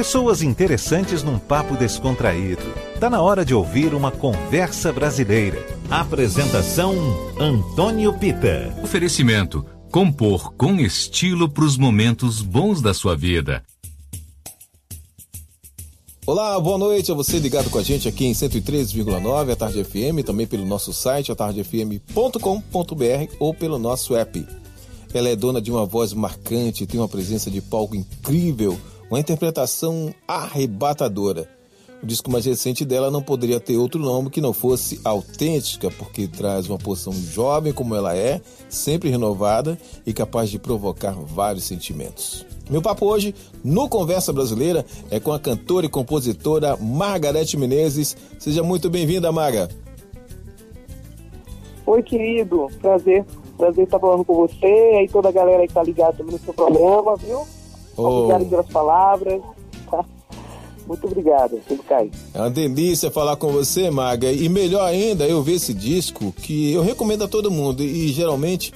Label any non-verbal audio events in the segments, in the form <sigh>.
Pessoas interessantes num papo descontraído. Tá na hora de ouvir uma conversa brasileira. Apresentação Antônio Pita. Oferecimento: compor com estilo para os momentos bons da sua vida. Olá, boa noite a você ligado com a gente aqui em 103,9 a Tarde FM, também pelo nosso site atardefm.com.br ou pelo nosso app. Ela é dona de uma voz marcante, tem uma presença de palco incrível, uma interpretação arrebatadora. O disco mais recente dela não poderia ter outro nome que não fosse autêntica, porque traz uma porção jovem como ela é, sempre renovada e capaz de provocar vários sentimentos. Meu papo hoje, no Conversa Brasileira, é com a cantora e compositora Margarete Menezes. Seja muito bem-vinda, Marga. Oi, querido. Prazer. Prazer estar falando com você e toda a galera que está ligada no seu programa, viu? Oh. Obrigado pelas palavras. <laughs> Muito obrigado, tudo cai. É uma delícia falar com você, Maga. E melhor ainda, eu ver esse disco que eu recomendo a todo mundo. E geralmente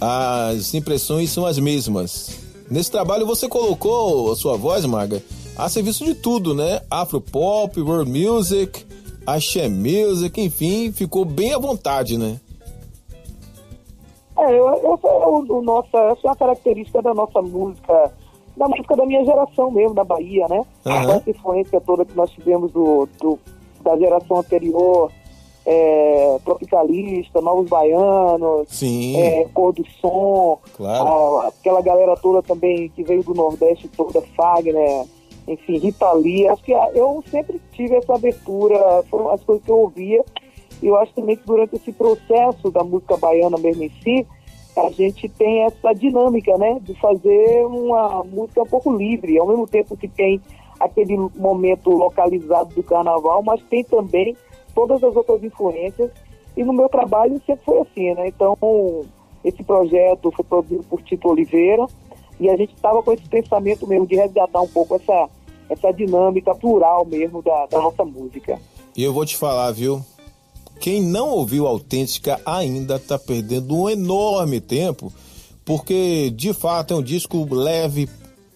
as impressões são as mesmas. Nesse trabalho você colocou a sua voz, Maga, a serviço de tudo, né? Afropop, world music, axé music, enfim, ficou bem à vontade, né? É, essa, é o, o nossa, essa é uma característica da nossa música, da música da minha geração mesmo, da Bahia, né? Uhum. Essa influência toda que nós tivemos do, do da geração anterior, é, Tropicalista, Novos Baianos, Sim. É, Cor do Som, claro. a, aquela galera toda também que veio do Nordeste toda, Fagner, enfim, Rita Lee. Acho que eu sempre tive essa abertura, foram as coisas que eu ouvia. E eu acho também que durante esse processo da música baiana mesmo em si, a gente tem essa dinâmica, né, de fazer uma música um pouco livre, ao mesmo tempo que tem aquele momento localizado do carnaval, mas tem também todas as outras influências. E no meu trabalho sempre foi assim, né? Então, esse projeto foi produzido por Tito Oliveira e a gente estava com esse pensamento mesmo de resgatar um pouco essa, essa dinâmica plural mesmo da, da nossa música. E eu vou te falar, viu? Quem não ouviu Autêntica ainda está perdendo um enorme tempo, porque de fato é um disco leve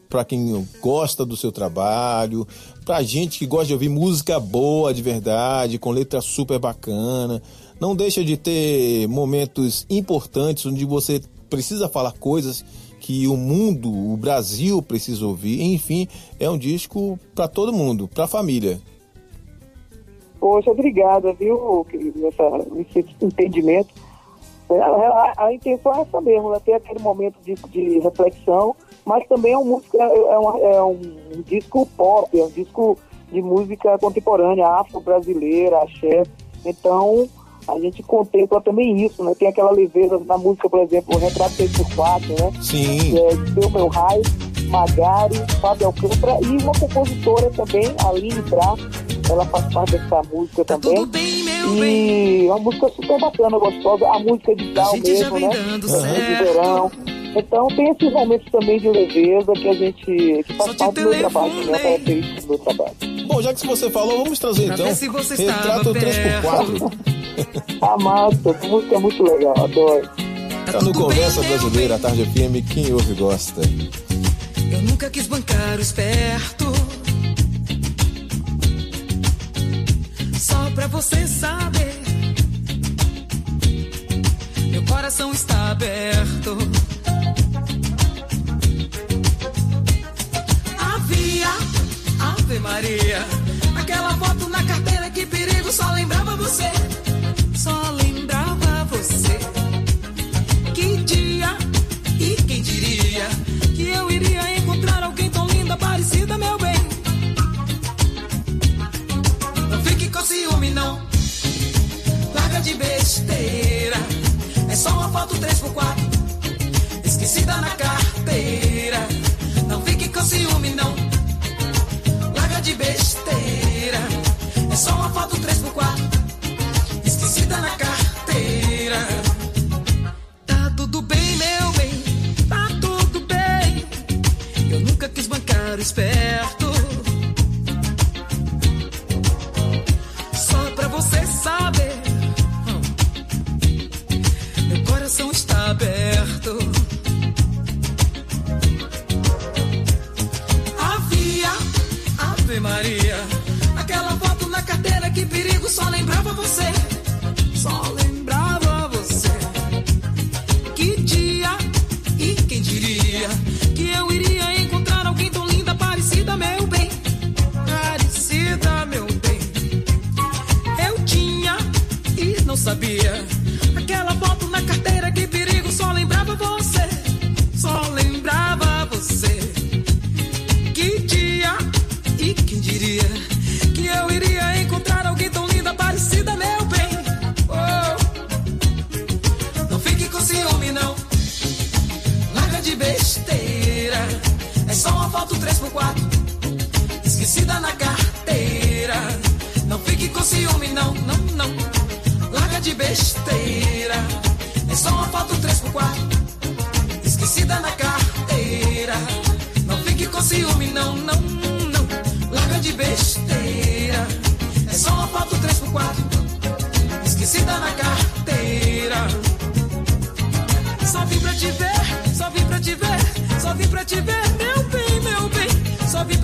para quem gosta do seu trabalho, pra gente que gosta de ouvir música boa de verdade, com letra super bacana. Não deixa de ter momentos importantes onde você precisa falar coisas que o mundo, o Brasil precisa ouvir. Enfim, é um disco para todo mundo, para a família. Poxa, obrigada, viu, essa, esse entendimento. A, a, a, intenção é essa mesmo, né? ter aquele momento de, de reflexão mas também é, um, música, é, uma, é um disco pop, é um disco de música contemporânea, afro-brasileira, axé. Então, a gente contempla também isso, né? Tem aquela leveza na música, por exemplo, o Retrato 6x4, né? Sim. É, Seu Meu Raio, Magari, Fábio Alcântara e uma compositora também, Aline Bra, ela faz parte dessa música tá também. Bem, e é uma música super bacana, gostosa, a música de tal mesmo, né? De verão. Então tem esses momentos também de leveza que a gente que faz parte do meu trabalho, né? Característica do meu trabalho. Bom, já que você falou, vamos trazer então Retrato 3x4. <laughs> a massa, essa música é muito legal, adoro. Tá no Conversa Brasileira, a Tarde FM, quem ouve gosta. Eu nunca quis bancar o esperto. Só pra você saber. Meu coração está aberto. Ave Maria. Aquela foto na carteira, que perigo, só lembrava você. Foto 3x4. Esquecida na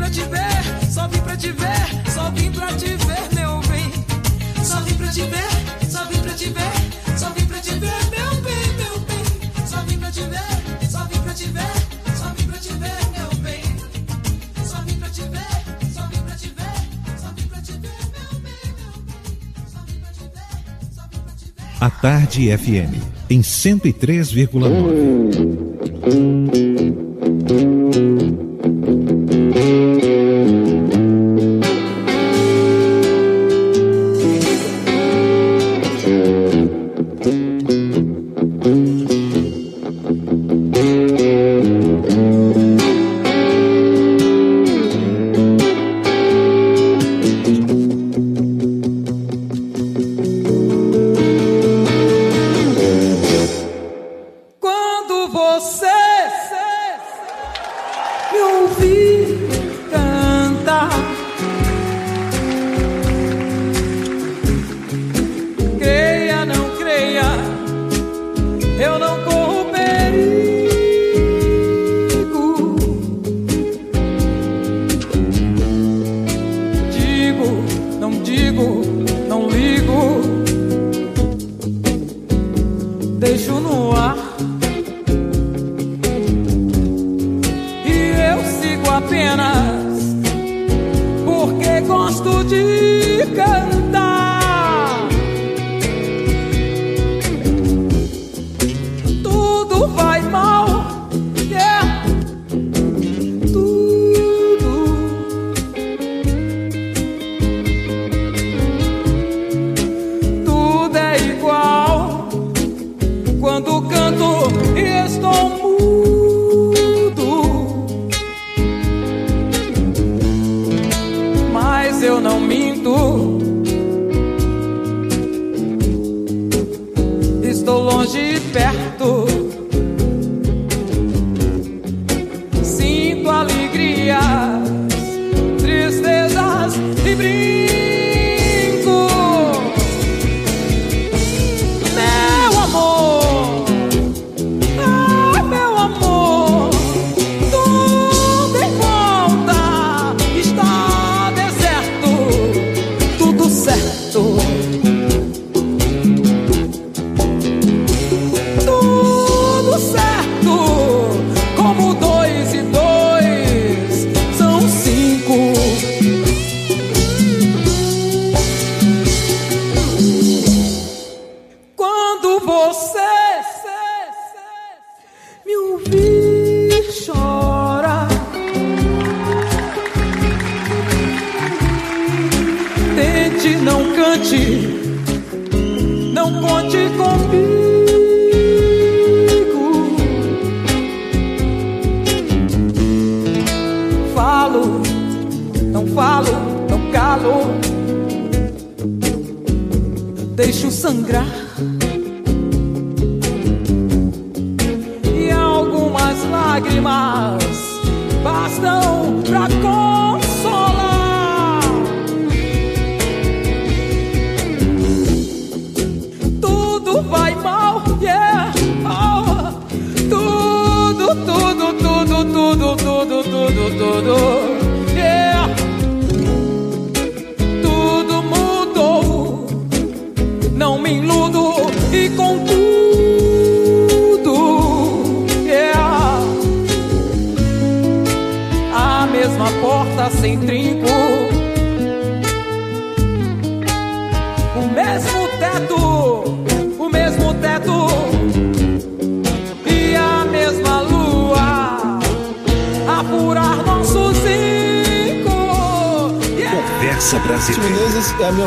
pra te ver, só vim pra te ver, só vim pra te ver, meu bem. Só vim pra te ver, só vim pra te ver, só vim pra te ver, meu bem, meu bem. Só vim pra te ver, só vim pra te ver, só vim pra te ver, meu bem. Só vim pra te ver, só vim pra te ver, só vim pra te ver, meu bem, meu bem. Só vim pra te ver, só vim pra te ver. A tarde FM em 103,9.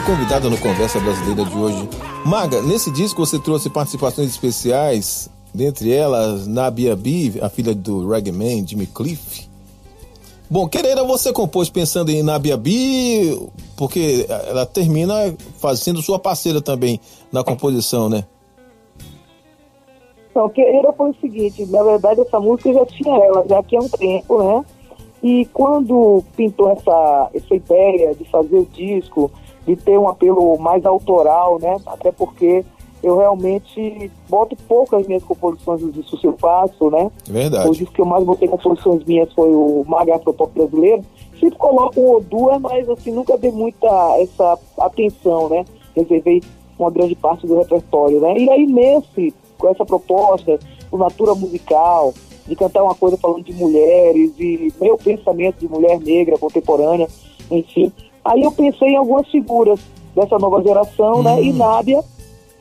convidada no Conversa Brasileira de hoje. Maga, nesse disco você trouxe participações especiais, dentre elas Nabia B, a filha do reggae Jimmy Cliff. Bom, Quereira você compôs pensando em Nabia B, porque ela termina fazendo sua parceira também na composição, né? Então, Quereira foi o seguinte, na verdade essa música já tinha ela, já que há um tempo, né? E quando pintou essa, essa ideia de fazer o disco, de ter um apelo mais autoral, né? Até porque eu realmente boto poucas minhas composições dos discos que eu faço, né? Verdade. O disco que eu mais botei composições minhas foi o Maga Pop brasileiro. Sempre coloco um ou duas, mas assim, nunca dei muita essa atenção, né? Reservei uma grande parte do repertório, né? E aí nesse, com essa proposta, o Natura Musical, de cantar uma coisa falando de mulheres e meu pensamento de mulher negra contemporânea, enfim. Aí eu pensei em algumas figuras dessa nova geração, né? E Nádia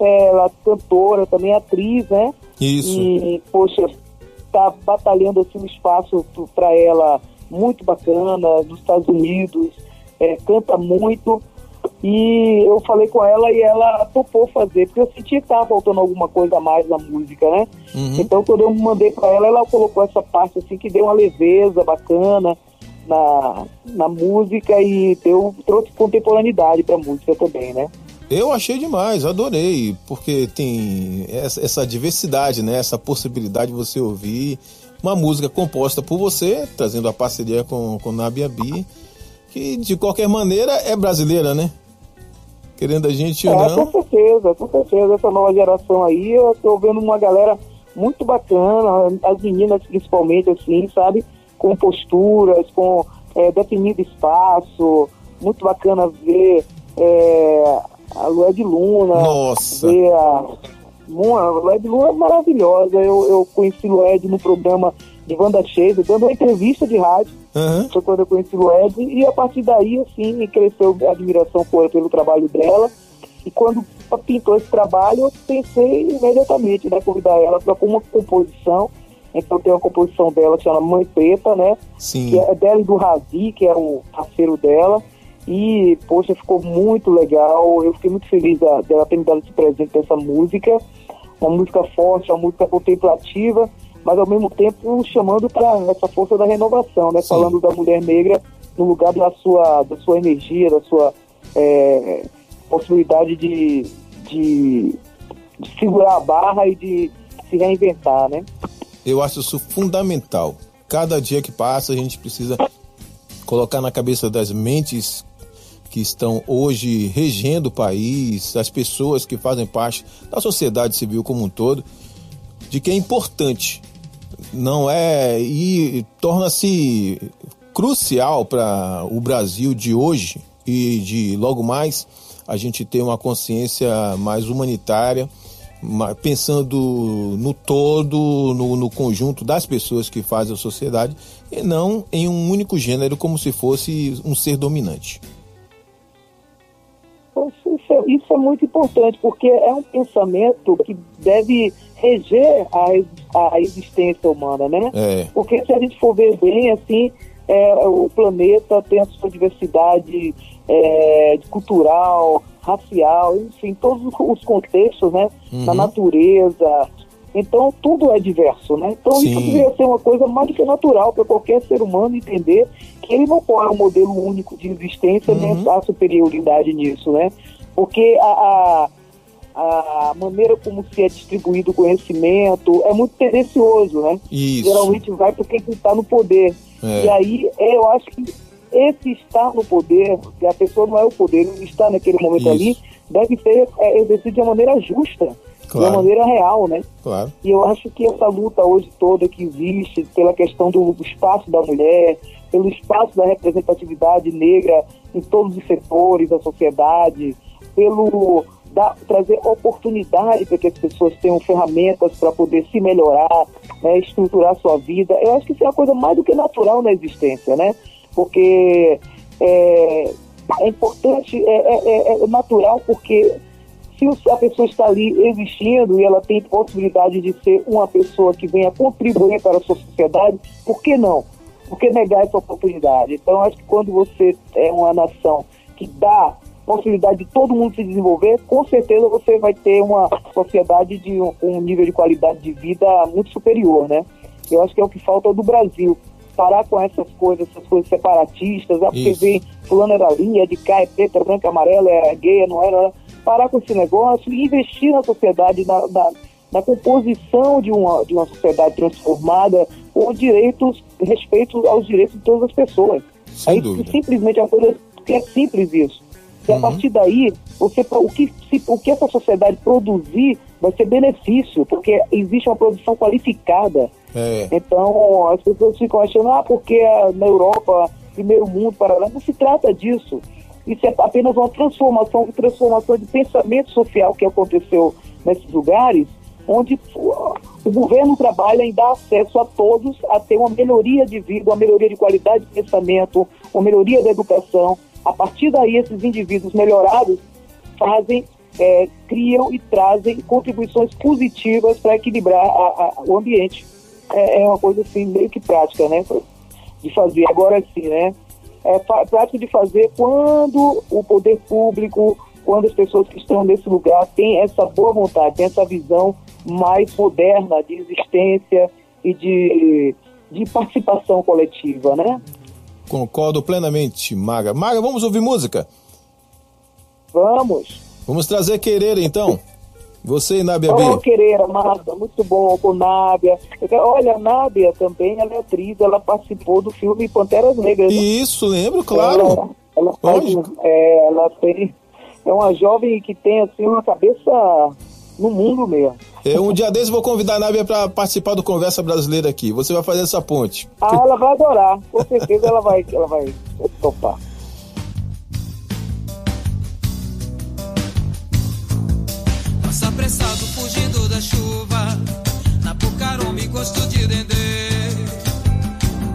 ela cantora, também atriz, né? Isso. E, poxa, tá batalhando assim um espaço para ela muito bacana nos Estados Unidos, é, canta muito. E eu falei com ela e ela topou fazer, porque eu sentia que tava faltando alguma coisa a mais na música, né? Uhum. Então quando eu mandei para ela, ela colocou essa parte assim que deu uma leveza bacana na, na música e deu, trouxe contemporaneidade para a música também, né? Eu achei demais, adorei, porque tem essa, essa, diversidade, né? Essa possibilidade de você ouvir uma música composta por você, trazendo a parceria com, com Nabi Abi, que de qualquer maneira é brasileira, né? Querendo a gente é, ou não. Com certeza, com certeza. Essa nova geração aí, eu tô vendo uma galera muito bacana, as meninas principalmente, assim, sabe? Com posturas, com é, definido espaço, muito bacana ver. É, a Lué de Luna. Nossa! Ver a, a Lué de Luna é maravilhosa. Eu, eu conheci Lued no programa de Wanda Cheia, dando uma entrevista de rádio. Uhum. Foi quando eu conheci Lued. E a partir daí, assim, cresceu a admiração por, pelo trabalho dela. E quando pintou esse trabalho, eu pensei imediatamente, né, convidar ela para uma composição. Então tem uma composição dela que chama Mãe Preta, né? Sim. Que é dela e do Razi, que era o parceiro dela. E, poxa, ficou muito legal. Eu fiquei muito feliz dela ter me dado esse presente dessa música. Uma música forte, uma música contemplativa, mas ao mesmo tempo chamando para essa força da renovação, né? Sim. Falando da mulher negra no lugar da sua, da sua energia, da sua é, possibilidade de, de, de segurar a barra e de se reinventar, né? Eu acho isso fundamental. Cada dia que passa, a gente precisa colocar na cabeça das mentes que estão hoje regendo o país, as pessoas que fazem parte da sociedade civil como um todo, de que é importante, não é e torna-se crucial para o Brasil de hoje e de logo mais a gente ter uma consciência mais humanitária, pensando no todo, no, no conjunto das pessoas que fazem a sociedade e não em um único gênero como se fosse um ser dominante. Isso é, isso é muito importante, porque é um pensamento que deve reger a, a existência humana, né? É. Porque se a gente for ver bem, assim, é, o planeta tem a sua diversidade é, cultural, racial, enfim, todos os contextos, né? Uhum. Na natureza. Então, tudo é diverso, né? Então, Sim. isso deveria ser uma coisa mais do que natural para qualquer ser humano entender que ele não pode um modelo único de existência Uhum. nem a superioridade nisso, né? Porque a, a, a maneira como se é distribuído o conhecimento é muito tendencioso, né? Isso. Geralmente vai para quem está no poder. É. E aí, eu acho que esse estar no poder, que a pessoa não é o poder, ele está naquele momento Isso. ali, deve ser é, exercido de uma maneira justa, de Claro. uma maneira real, né? Claro. E eu acho que essa luta hoje toda que existe pela questão do espaço da mulher, pelo espaço da representatividade negra em todos os setores da sociedade, pelo dar- trazer oportunidade para que as pessoas tenham ferramentas para poder se melhorar, né, estruturar sua vida. Eu acho que isso é uma coisa mais do que natural na existência, né? Porque é, é importante, é, é- é natural porque se a pessoa está ali existindo e ela tem possibilidade de ser uma pessoa que venha contribuir para a sua sociedade, por que não? Por que negar essa oportunidade? Então, acho que quando você é uma nação que dá possibilidade de todo mundo se desenvolver, com certeza você vai ter uma sociedade de um, um nível de qualidade de vida muito superior, né? Eu acho que é o que falta do Brasil. parar com essas coisas, essas coisas separatistas, ah, porque Isso. vem fulano era linha, de cá é preta, branca, amarela, é gay, não era. Parar com esse negócio e investir na sociedade, na, na, na composição de uma, de uma sociedade transformada com direitos, respeito aos direitos de todas as pessoas. Sem Aí dúvida. simplesmente é uma coisa que é simples isso. E a partir daí, você, o, que, se- o que essa sociedade produzir vai ser benefício, porque existe uma produção qualificada. É. Então, as pessoas ficam achando, ah, porque é na Europa, primeiro mundo, para lá. Não se trata disso. Isso é apenas uma transformação, transformação de pensamento social que aconteceu nesses lugares, onde o governo trabalha em dar acesso a todos a ter uma melhoria de vida, uma melhoria de qualidade de pensamento, uma melhoria da educação. A partir daí, esses indivíduos melhorados fazem, é, criam e trazem contribuições positivas para equilibrar a- a- o ambiente. É, é uma coisa assim meio que prática, né? De fazer. Agora sim, né? É prática de fazer quando o poder público, quando as pessoas que estão nesse lugar têm essa boa vontade, têm essa visão mais moderna de existência e de, de participação coletiva, né? Concordo plenamente, Maga. Maga, vamos ouvir música? Vamos. Vamos trazer Querer, então. Você e Nábia B. Quereira, massa, muito bom, com Nábia. Olha, a Nábia também, ela é atriz, ela participou do filme Panteras Negras. né? Isso, lembro, claro. Ela, ela, faz, é, ela tem, é uma jovem que tem, assim, uma cabeça no mundo mesmo. É, um dia desses eu vou convidar a Nábia para participar do Conversa Brasileira aqui. Você vai fazer essa ponte. Ah, ela vai adorar, com certeza ela vai, ela vai topar. Passa apressado fugindo da chuva Na Pucarome gosto de dendê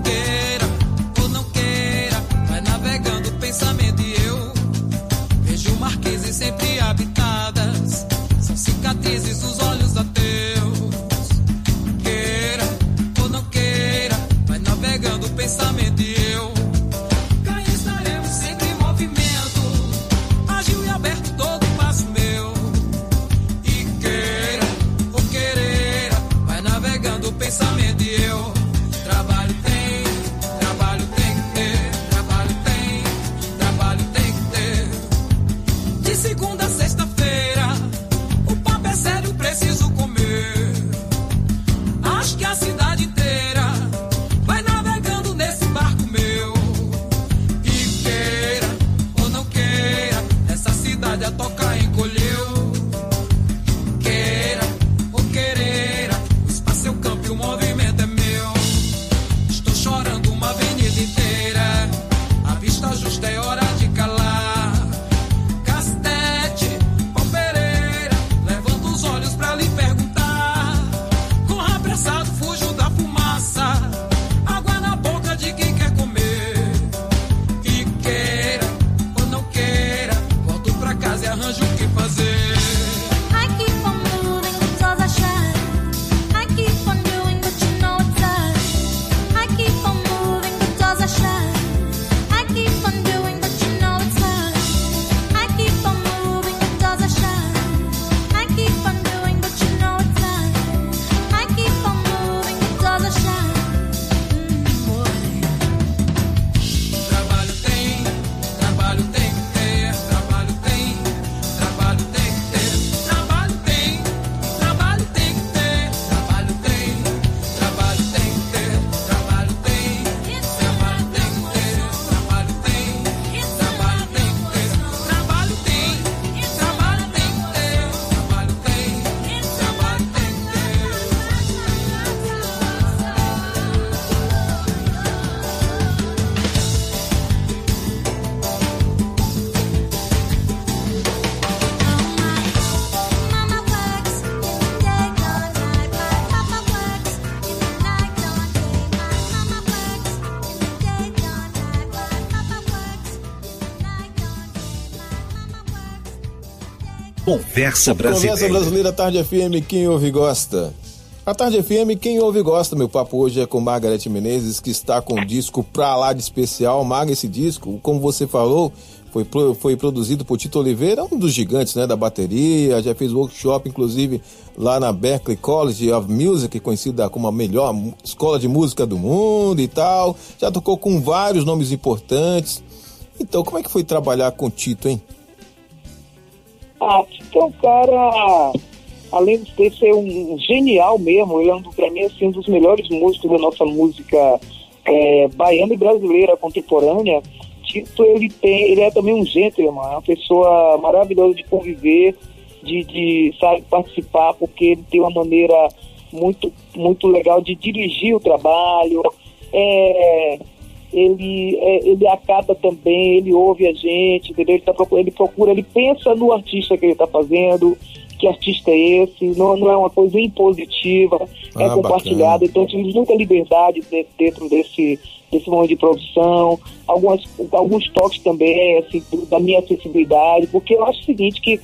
Queira ou não queira Vai navegando o pensamento e eu Vejo marquises sempre habitadas São cicatrizes dos olhos Navegando o pensamento the day. Conversa Conversa Brasileira. Brasileira Tarde FM, quem ouve gosta. A Tarde FM, quem ouve gosta. Meu papo hoje é com Margarete Menezes, que está com um disco pra lá de especial. Marga, esse disco, como você falou, foi, foi produzido por Tito Oliveira, um dos gigantes né, da bateria. Já fez workshop, inclusive, lá na Berklee College of Music, conhecida como a melhor escola de música do mundo e tal. Já tocou com vários nomes importantes. Então, como é que foi trabalhar com Tito, hein? Ah, Tito é um cara, além de ter ser um genial mesmo, ele é um, pra mim assim, um dos melhores músicos da nossa música é, baiana e brasileira contemporânea. Tito, ele tem, ele é também um gentleman, é uma pessoa maravilhosa de conviver, de, de sabe, participar, porque ele tem uma maneira muito, muito legal de dirigir o trabalho. É, ele, é, ele acata também, ele ouve a gente, entendeu? Ele, tá ele procura, ele pensa no artista que ele está fazendo, que artista é esse, não, não é uma coisa impositiva, é Ah, compartilhada, bacana. então tive muita liberdade de- dentro desse, desse momento de produção, algumas, alguns toques também, assim, da minha acessibilidade, porque eu acho o seguinte, que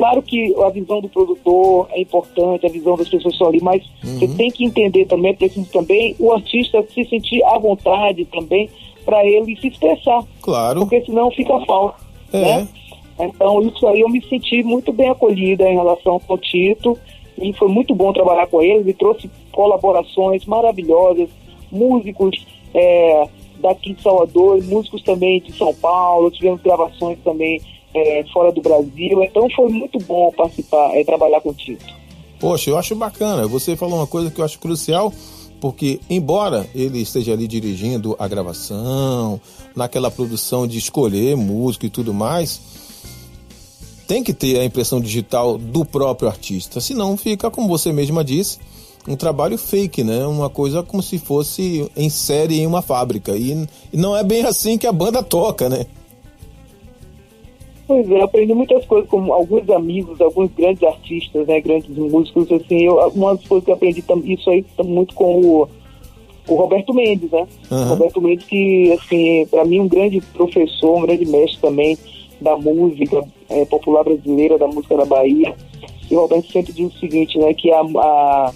Claro que a visão do produtor é importante, a visão das pessoas estão ali, mas você tem que entender também, preciso também, o artista se sentir à vontade também para ele se expressar, Claro. porque senão fica falso, É. né? Então, isso aí eu me senti muito bem acolhida em relação ao Tito e foi muito bom trabalhar com ele. Ele trouxe colaborações maravilhosas, músicos é, daqui de Salvador, músicos também de São Paulo, tivemos gravações também é, fora do Brasil. Então, foi muito bom participar, é, trabalhar com o Tito. Poxa, eu acho bacana. Você falou uma coisa que eu acho crucial, porque embora ele esteja ali dirigindo a gravação, naquela produção de escolher música e tudo mais, tem que ter a impressão digital do próprio artista, senão fica, como você mesma disse, um trabalho fake, né? Uma coisa como se fosse em série em uma fábrica. E, e não é bem assim que a banda toca, né? Pois é, aprendi muitas coisas com alguns amigos, alguns grandes artistas, né, grandes músicos, assim, eu, uma das coisas que eu aprendi isso aí muito com o, o Roberto Mendes, né? Aham. Roberto Mendes que, assim, para mim um grande professor, um grande mestre também da música eh, popular brasileira, da música da Bahia. E o Roberto sempre diz o seguinte, né, que a, a-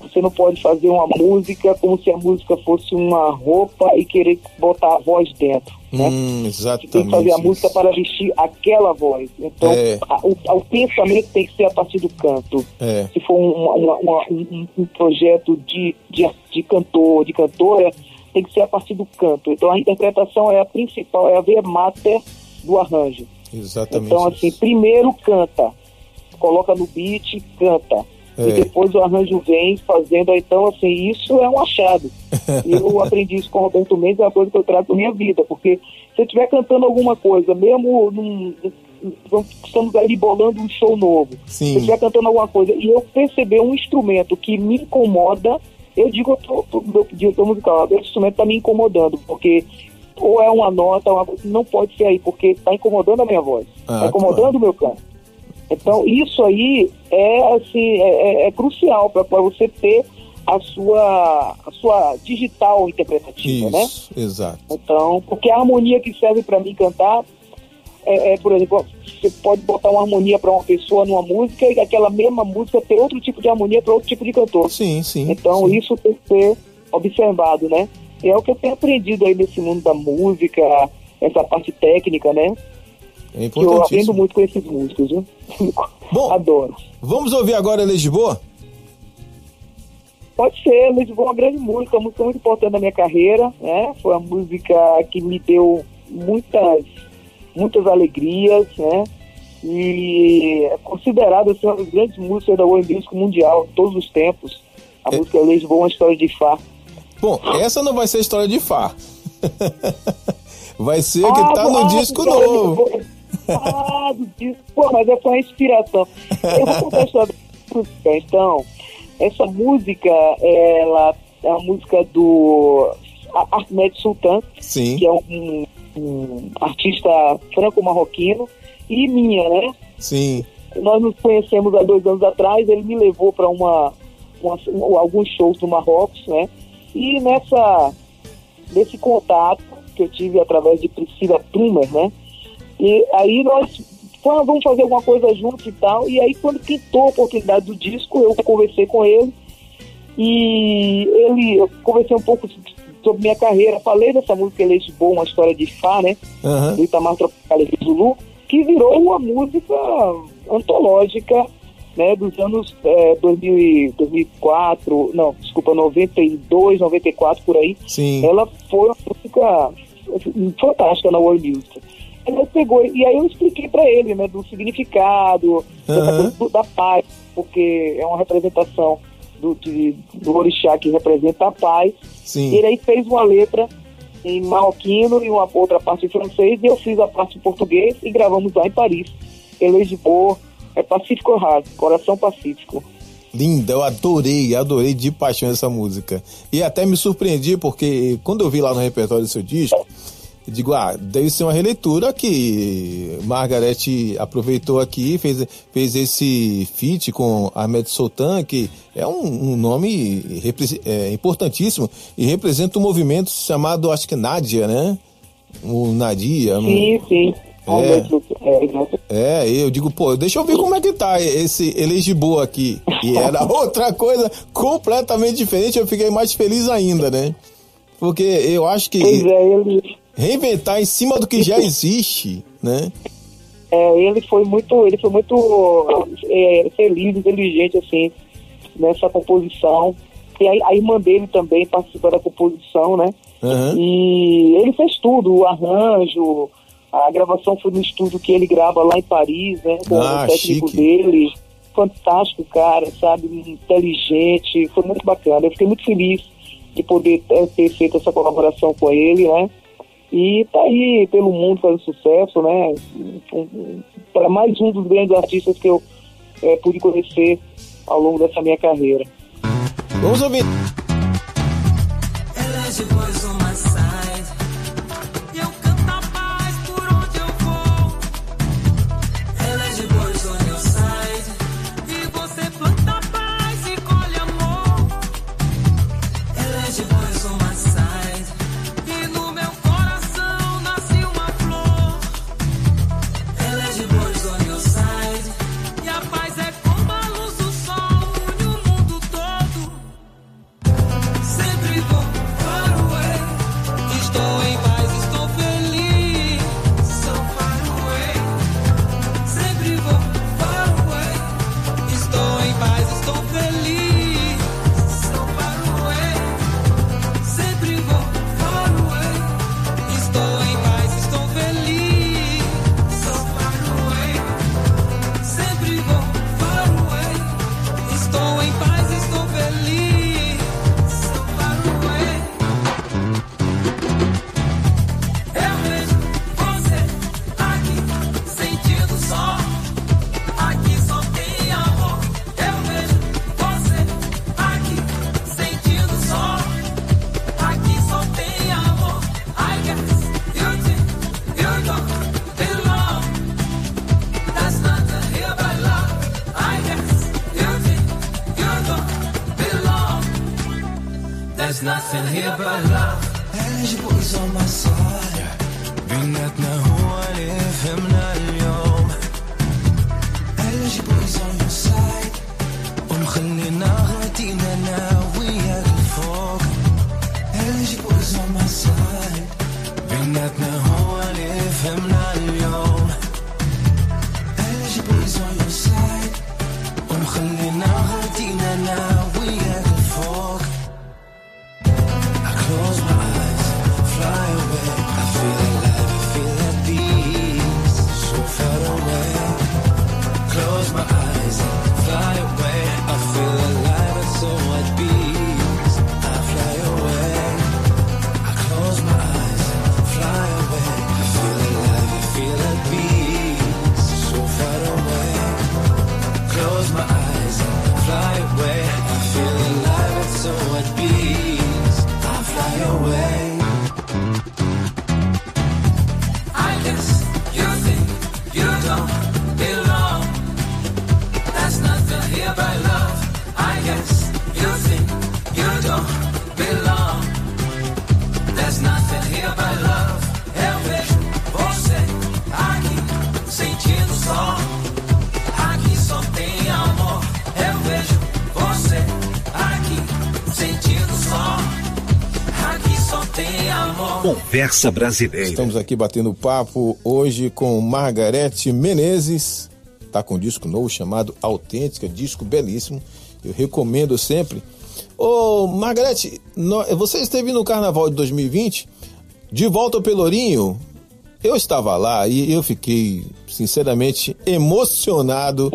você não pode fazer uma música como se a música fosse uma roupa e querer botar a voz dentro, né? Hum, Você tem que exatamente. fazer a música para vestir aquela voz. Então, É. a- o, o pensamento tem que ser a partir do canto. É. Se for um, uma- uma- um, um projeto de, de, de cantor, de cantora, tem que ser a partir do canto. Então, a interpretação é a principal, é a via mater do arranjo. Exatamente. Então, assim, primeiro canta, coloca no beat, canta. É. E depois o arranjo vem fazendo, então, assim, isso é um achado. <laughs> Eu aprendi isso com o Roberto Mendes, é uma coisa que eu trago da minha vida, porque se eu estiver cantando alguma coisa, mesmo num, estamos ali bolando um show novo, Sim. se eu estiver cantando alguma coisa e eu perceber um instrumento que me incomoda, eu digo, eu tô, tô, meu diretor musical, esse instrumento está me incomodando, porque ou é uma nota, uma, coisa- não pode ser aí, porque está incomodando a minha voz, Ah, está incomodando claro. o meu canto. Então, isso aí é, assim, é, é- é crucial para você ter a sua, a sua digital interpretativa, né? Isso, exato. Então, porque a harmonia que serve para mim cantar é, é, por exemplo, você pode botar uma harmonia para uma pessoa numa música e aquela mesma música ter outro tipo de harmonia para outro tipo de cantor. Sim, sim. Então, sim. isso tem que ser observado, né? E é o que eu tenho aprendido aí nesse mundo da música, essa parte técnica, né? É eu aprendo muito com esses músicos, viu? <laughs> Bom. Adoro. Vamos ouvir agora Elis de Boa? Pode ser, Luiz foi uma grande música, uma música muito importante na minha carreira, né? Foi uma música que me deu muitas, muitas alegrias, né? E é considerada assim, uma das grandes músicas da World Music Mundial, todos os tempos. A É. música Lisboa, uma história de Fá. Bom, essa não vai ser história de Fá. <laughs> vai ser que tá no ah, disco novo. Ah, do. Pô, mas é uma inspiração. Eu vou contar a história da música. Então, essa música, ela é uma música do A- Ahmed Sultan, Sim, que é um, um artista franco-marroquino, e minha, né? sim. Nós nos conhecemos há dois anos atrás, ele me levou para uma, uma- um- alguns shows no Marrocos, né? E nessa, nesse contato que eu tive através de Priscila Primer, né? E aí nós falamos, vamos fazer alguma coisa juntos e tal. E aí quando pintou a oportunidade do disco, eu conversei com ele E ele, eu conversei um pouco sobre minha carreira, falei dessa música Eleite Boa, uma história de Fá, né? Aham. do Itamar Tropical e Zulu, que virou uma música antológica né, dos anos é, 2000 e 2004, não, desculpa, 92, 94, por aí. Sim. Ela foi uma música assim, fantástica na World Music. Ele pegou, e aí eu expliquei para ele, né, do significado, coisa do- da paz, porque é uma representação do, de- do orixá que representa a paz. Sim. Ele aí fez uma letra em marroquino e uma outra parte em francês, e eu fiz a parte em português e gravamos lá em Paris. Elegibor, é Pacífico Raso, Coração Pacífico. Linda, eu adorei, adorei de paixão essa música. E até me surpreendi porque quando eu vi lá no repertório do seu disco, eu digo, ah, deve ser uma releitura que Margarete aproveitou aqui, fez, fez esse feat com Ahmed Sultan, que é um, um nome é, importantíssimo e representa um movimento chamado, acho que Nádia, né? O Nadia. Sim, sim. É. É, é, eu digo, pô, deixa eu ver como é que tá esse Elegibo aqui. E era <laughs> outra coisa completamente diferente, eu fiquei mais feliz ainda, né? Porque eu acho que Pois é, ele, reinventar em cima do que já existe, né? é, ele foi muito, ele foi muito é, feliz, inteligente, assim, nessa composição. E aí, a irmã dele também participou da composição, né? Aham. E ele fez tudo, o arranjo, a gravação foi no estúdio que ele grava lá em Paris, né? Com Ah, o técnico chique. dele. Fantástico, cara, sabe? Inteligente, foi muito bacana. Eu fiquei muito feliz de poder ter, ter feito essa colaboração com ele, né? E tá aí pelo mundo fazendo sucesso, né? Para mais um dos grandes artistas que eu eh, pude conhecer ao longo dessa minha carreira. Vamos ouvir. Elege boys on Conversa Brasileira. Estamos aqui batendo papo hoje com Margarete Menezes. Está com um disco novo chamado Autêntica, disco belíssimo. Eu recomendo sempre. Ô, Margarete, você esteve no Carnaval de 2020, de volta ao Pelourinho. Eu estava lá e eu fiquei, sinceramente, emocionado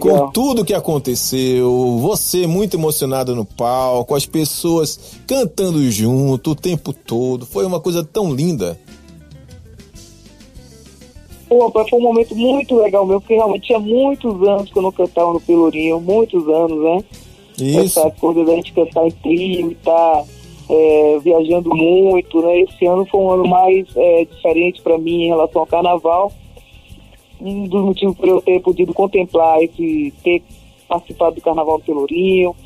com tudo que aconteceu. Você muito emocionado no palco, as pessoas cantando junto o tempo todo. Foi uma coisa tão linda. Pô, foi um momento muito legal mesmo, porque realmente tinha muitos anos que eu não cantava no Pelourinho, muitos anos, né? Isso. Essa coisa da gente cantar em trio e tá é, viajando muito, né? Esse ano foi um ano mais é, diferente para mim em relação ao carnaval. Um dos motivos por eu ter podido contemplar esse ter participado do carnaval do Pelourinho.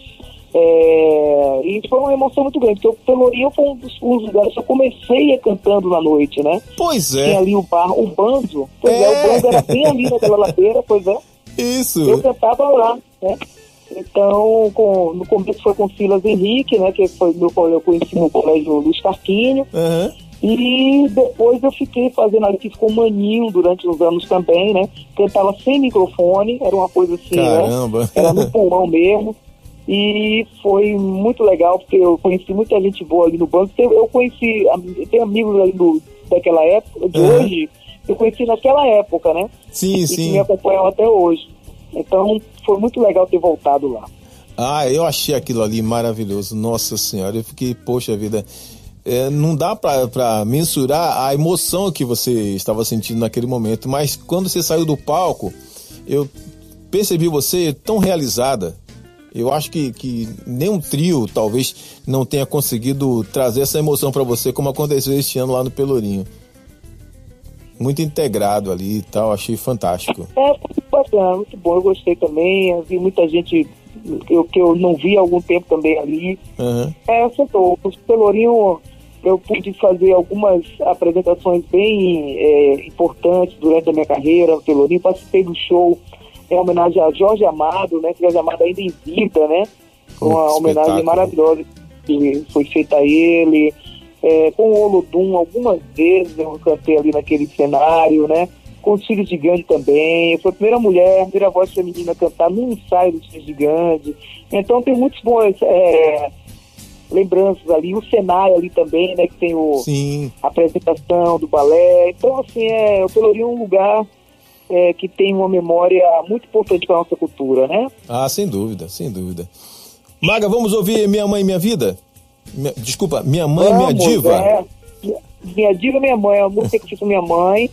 É, e foi uma emoção muito grande, porque o Pelourinho foi um dos, um dos lugares que eu comecei cantando na noite, né? Pois Tinha é. ali o bar, o Banzo. Pois é, É. o Banzo era bem ali naquela ladeira, pois é. Isso. Eu cantava lá, né? Então, com- no começo foi com Silas Henrique, né? Que foi meu cole- eu conheci no colégio Luiz Tarquínio. Aham. E depois eu fiquei fazendo ali, com o Maninho durante uns anos também, né? Cantava sem microfone, era uma coisa assim, Caramba. né? Era no pulmão mesmo. E foi muito legal, porque eu conheci muita gente boa ali no banco. Eu eu conheci, tem amigos ali do, daquela época, de Aham. hoje, eu conheci naquela época, né? Sim, e que sim. me acompanham até hoje. Então, foi muito legal ter voltado lá. Ah, eu achei aquilo ali maravilhoso. Nossa Senhora, eu fiquei, poxa vida. é, não dá pra mensurar a emoção que você estava sentindo naquele momento, mas quando você saiu do palco, eu percebi você tão realizada. Eu acho que, que nenhum trio talvez não tenha conseguido trazer essa emoção pra você como aconteceu este ano lá no Pelourinho. Muito integrado ali e tal, achei fantástico. É, foi muito bacana, muito bom. Eu gostei também. Eu vi muita gente que eu, que eu não vi há algum tempo também ali. Aham. É, acertou. O Pelourinho, eu pude fazer algumas apresentações bem é, importantes durante a minha carreira no Pelourinho. Participei do show em homenagem a Jorge Amado, né? Jorge Amado ainda em vida, né? Uma homenagem maravilhosa que foi feita a ele. É, com o Olodum, algumas vezes eu cantei ali naquele cenário, né? Com os Filhos de Gandhi também. Foi a primeira mulher, a primeira voz feminina a cantar num ensaio Filhos de Gandhi. Então tem muitos bons é, lembranças ali. O Senai ali também, né? Que tem o, Sim. a apresentação do balé. Então, assim, é, o Pelourinho é um lugar é, que tem uma memória muito importante para nossa cultura, né? Ah, sem dúvida, sem dúvida. Maga, vamos ouvir Minha Mãe Minha Vida? Minha- desculpa, Minha Mãe Minha Vamos, Diva? é. minha diva, minha mãe, é uma música que fiz com minha mãe.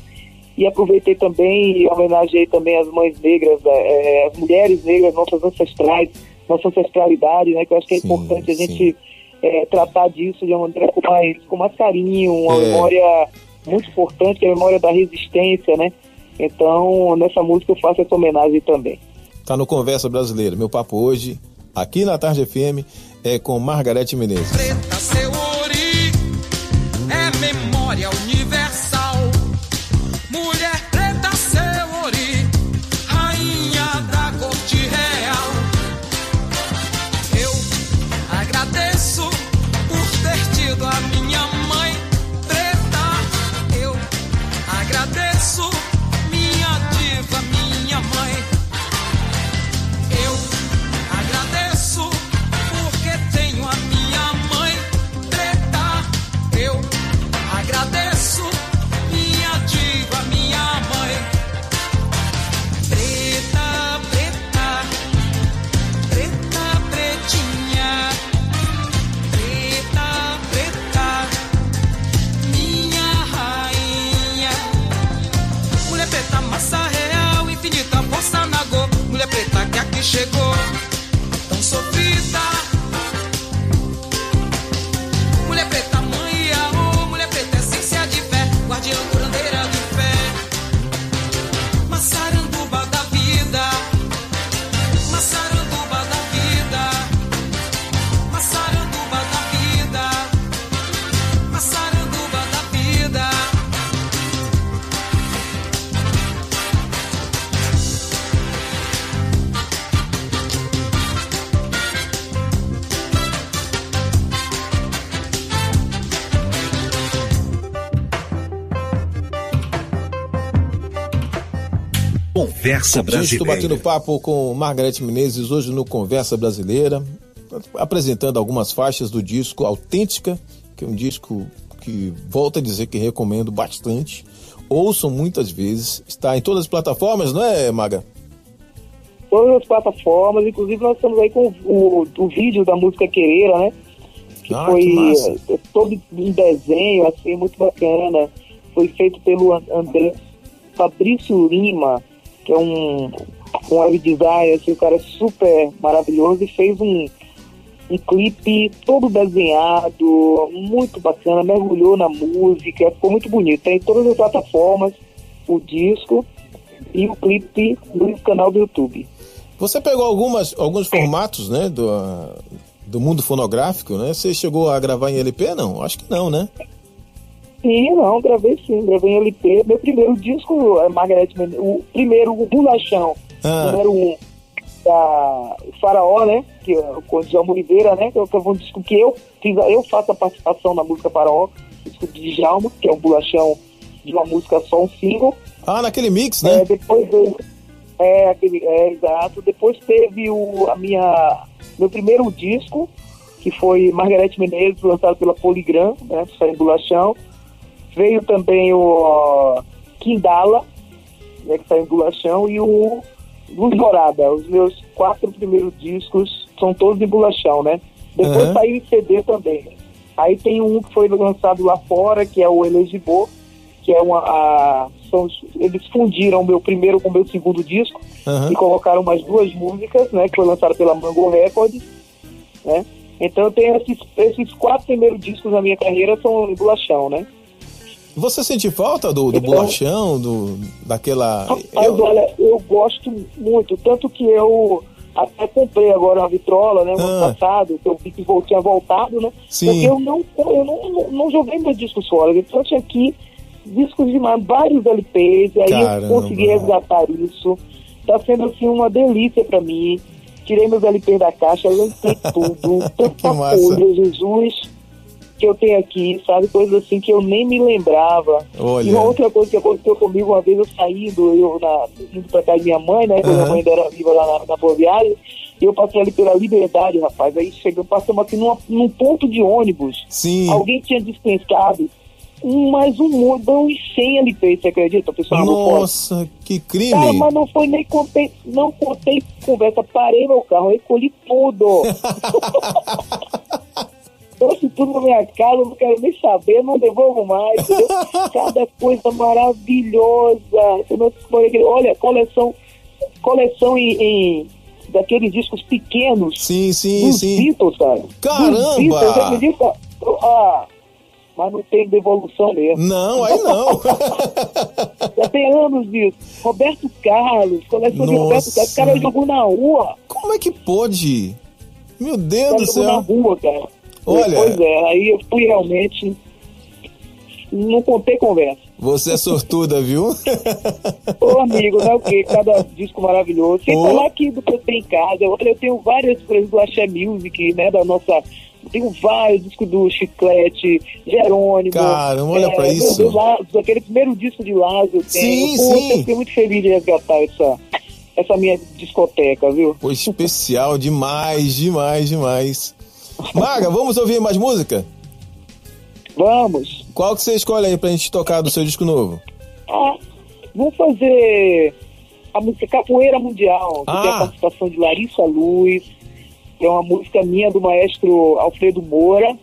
E aproveitei também e homenageei também as mães negras, é, as mulheres negras, nossas ancestrais, nossa ancestralidade, né? Que eu acho que é Sim, importante a sim. gente é, tratar disso de uma maneira com mais, com mais carinho, uma É. memória muito importante, que é a memória da resistência, né? Então, nessa música eu faço essa homenagem também. Tá no Conversa Brasileira. Meu papo hoje, aqui na Tarde FM, é com Margarete Menezes. Preta, seu ori é memória Conversa Gente, estou Brasileira. batendo papo com Margarete Menezes hoje no Conversa Brasileira, apresentando algumas faixas do disco Autêntica, que é um disco que volto a dizer que recomendo bastante. Ouçam muitas vezes, está em todas as plataformas, não é, Maga? Todas as plataformas, inclusive nós estamos aí com o, o vídeo da música Quereira, né? Que Ah, foi que massa. eh, todo em desenho, assim, muito bacana. Foi feito pelo An- André Fabrício Lima, que é um, um web designer, assim, um cara super maravilhoso, e fez um, um clipe todo desenhado, muito bacana, mergulhou na música, ficou muito bonito. Tem em todas as plataformas o disco e o clipe no canal do YouTube. Você pegou algumas, alguns formatos, né, do, do mundo fonográfico, né? Você chegou a gravar em LP, não? Acho que não, né? Sim, não, gravei sim, gravei em LP. Meu primeiro disco é Margarete Menezes, o primeiro, o Bolachão, Ah. número um, da Faraó, né? Que é com o Djalma Oliveira, né? Que é um disco que eu fiz, eu faço a participação na música Faraó, disco de Djalma, que é um bolachão de uma música só, um single. Ah, naquele mix, É, né? depois veio. É, aquele, é, exato. Depois teve o, a minha, meu primeiro disco, que foi Margarete Menezes, lançado pela Poligram, né? Saiu em Bolachão. Veio também o Quindala, né, que saiu em Bolachão, e o Luz Dourada. Os meus quatro primeiros discos são todos em Bolachão, né? Depois Aham. saiu em CD também. Aí tem um que foi lançado lá fora, que é o Elegibô, que é uma. A, são, eles fundiram o meu primeiro com o meu segundo disco Aham. e colocaram mais duas músicas, né? Que foi lançado pela Mango Records, né? Então eu tenho esses, esses quatro primeiros discos da minha carreira são em bolachão, né? Você sente falta do, do Então- bolachão, do, daquela... Rapaz, eu- olha, eu gosto muito, tanto que eu até comprei agora uma vitrola, né, no ano Ah. passado, que eu vi que tinha voltado, né? Sim. Porque eu não, eu não, não, não joguei meus discos fora, eu trouxe aqui discos de vários LPs, e aí Caramba. eu consegui resgatar isso. Tá sendo assim uma delícia pra mim. Tirei meus LPs da caixa, lancei <laughs> tudo, tanta coisa, Jesus, que eu tenho aqui, sabe? Coisas assim que eu nem me lembrava. Olha. E uma outra coisa que aconteceu comigo, uma vez eu saindo, eu na, indo pra casa de minha mãe, né? Quando Aham. minha mãe ainda era viva lá na, na Ferroviária, e eu passei ali pela Liberdade, rapaz. Aí chegamos, passamos aqui numa, num ponto de ônibus. Sim. Alguém tinha dispensado um, mais um modão e 100 LP, você acredita? O pessoal. Nossa, que crime. Cara, mas não foi nem contei, não contei conversa, parei meu carro, recolhi tudo. <laughs> Trouxe tudo na minha casa, não quero nem saber, não devolvo mais. entendeu? <laughs> Cada coisa maravilhosa. entendeu? Olha, coleção, coleção em, em- daqueles discos pequenos Sim, sim, sim. Beatles, cara. Caramba! Beatles, acredita? Ah, mas não tem devolução mesmo. Não, aí não. <laughs> Já tem anos disso. Roberto Carlos, coleção de Roberto Nossa. Carlos. O cara jogou na rua. Como é que pode? Meu Deus do jogou na céu. rua, cara. Olha. Pois é, aí eu fui realmente. Não contei conversa. Você é sortuda, viu? <laughs> Ô amigo, né? O que? Cada disco maravilhoso. Sem Ô. falar aqui do que eu tenho em casa. Olha, eu tenho várias, por exemplo, do Axé Music, né? Da nossa. eu Tenho vários discos do Chiclete, Jerônimo. Caramba, olha pra do- isso. Do Lázaro, aquele primeiro disco de Lázaro. Sim, Pô, sim. Eu fiquei muito feliz de resgatar essa, essa minha discoteca, viu? Pô, especial demais, demais, demais. Maga, vamos ouvir mais música? Vamos. Qual que você escolhe aí pra gente tocar do seu disco novo? Ah, vamos fazer a música Capoeira Mundial, que tem Ah. a participação de Larissa Luz, que é uma música minha do maestro Alfredo Moura,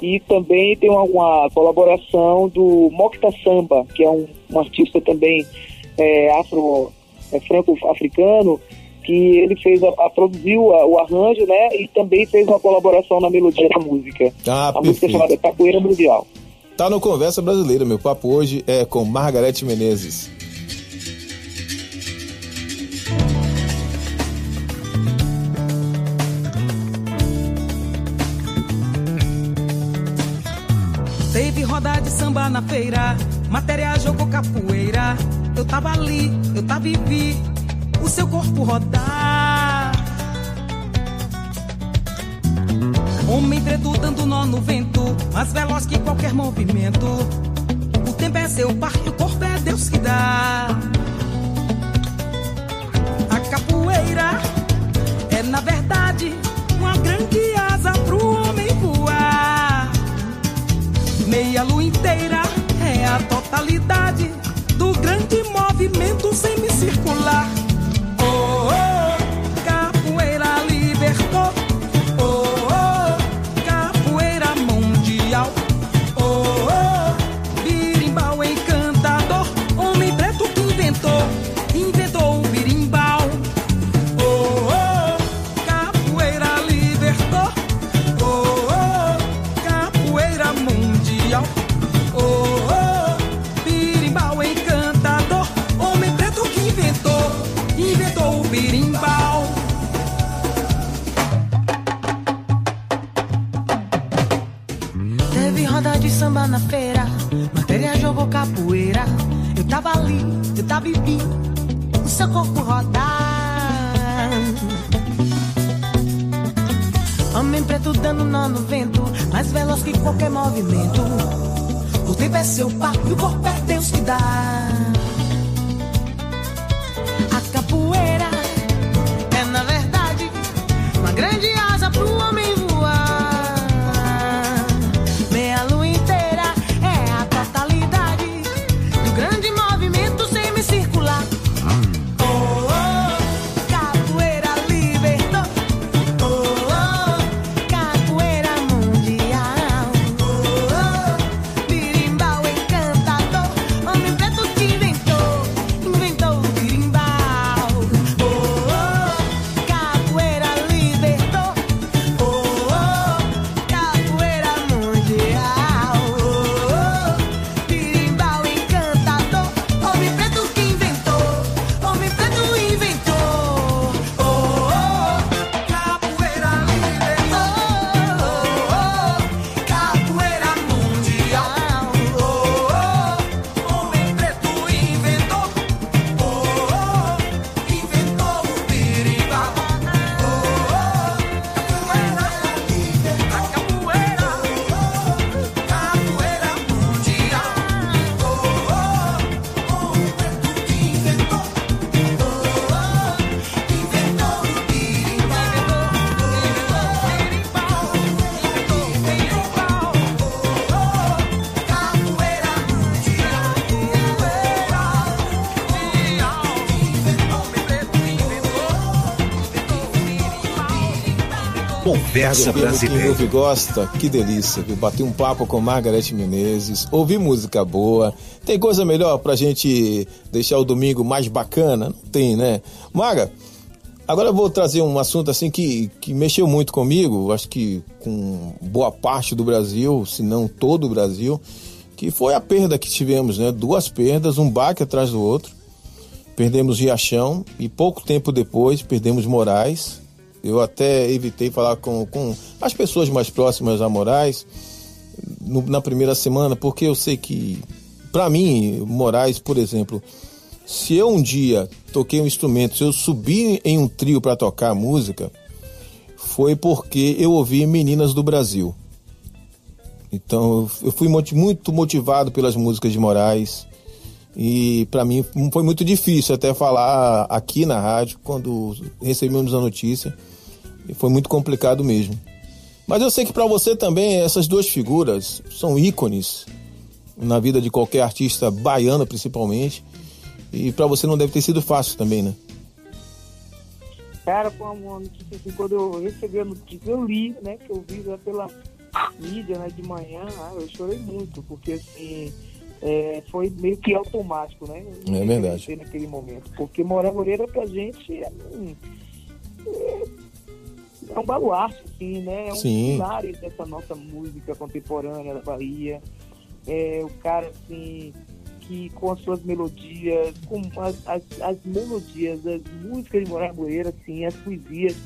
e também tem uma, uma colaboração do Mocta Samba, que é um, um artista também é, afro, é, franco-africano, que ele fez a, a- produziu a- o arranjo, né, e também fez uma colaboração na melodia da música. Ah, a música é chamada perfeito. Capoeira Mundial. Tá no Conversa Brasileira. Meu papo hoje é com Margarete Menezes. Teve roda de samba na feira, matéria jogou capoeira. Eu tava ali, eu tava e vi o seu corpo rodar. Homem preto dando nó no vento, mais veloz que qualquer movimento. O tempo é seu par o corpo é Deus que dá. A capoeira é, na verdade, uma grande asa pro homem voar. Meia lua inteira é a totalidade do grande movimento semicircular. Eu tava vivi, o seu corpo rodar. Homem preto dando nó no vento, mais veloz que qualquer movimento. O tempo é seu par e o corpo é Deus que dá. Conversa Quem brasileira. ouve e gosta, que delícia, viu? Bater um papo com Margarete Menezes, ouvir música boa. Tem coisa melhor pra gente deixar o domingo mais bacana? Não tem, né? Maga, agora eu vou trazer um assunto assim que, que mexeu muito comigo, acho que com boa parte do Brasil, se não todo o Brasil, que foi a perda que tivemos, né? Duas perdas, um baque atrás do outro. Perdemos Riachão e pouco tempo depois perdemos Moraes. Eu até evitei falar com, com as pessoas mais próximas a Moraes no- na primeira semana, porque eu sei que, para mim, Moraes, por exemplo, se eu um dia toquei um instrumento, se eu subi em um trio para tocar música, foi porque eu ouvi Meninas do Brasil. Então eu fui muito motivado pelas músicas de Moraes. E para mim foi muito difícil até falar aqui na rádio quando recebemos a notícia. E foi muito complicado mesmo. Mas eu sei que para você também essas duas figuras são ícones na vida de qualquer artista baiano, principalmente. E para você não deve ter sido fácil também, né? Cara, foi uma notícia assim, quando eu recebi a notícia, eu li, né? Que eu vi já pela mídia né, de manhã, ah, eu chorei muito, porque assim, é, foi meio que automático, né? É verdade. Naquele momento. Porque Moré Moreira pra gente é um, é um baluarte, assim, né? É um Sim. pilar dessa nossa música contemporânea da Bahia. É o cara, assim, que com as suas melodias, com as, as, as melodias das músicas de Moraes Moreira, assim, as poesias,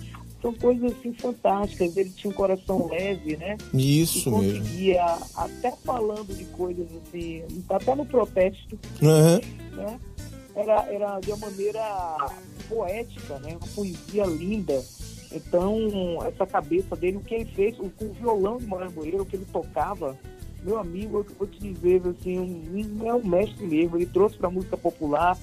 são coisas assim fantásticas. Ele tinha um coração leve, né? Isso e mesmo. conseguia, até falando de coisas assim, até no protesto, Aham. né? Era, era de uma maneira poética, né? Uma poesia linda. Então, essa cabeça dele, o que ele fez, o, com o violão de Moraes Moreira, o que ele tocava, meu amigo, eu vou te dizer, assim, um, é um mestre mesmo. Ele trouxe para a música popular,